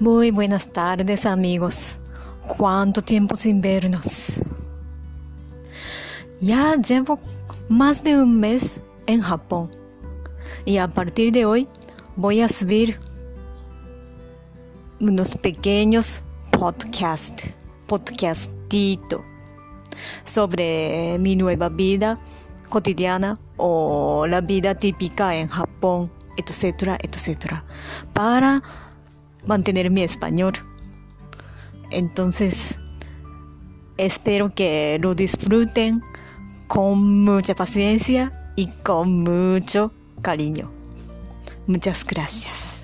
Muy buenas tardes amigos. ¿Cuánto tiempo sin vernos? Ya llevo más de un mes en Japón y a partir de hoy voy a subir unos pequeños podcasts, podcastito sobre mi nueva vida cotidiana o la vida típica en Japón, etcétera, etcétera, para mantener mi español. Entonces, espero que lo disfruten con mucha paciencia y con mucho cariño. Muchas gracias.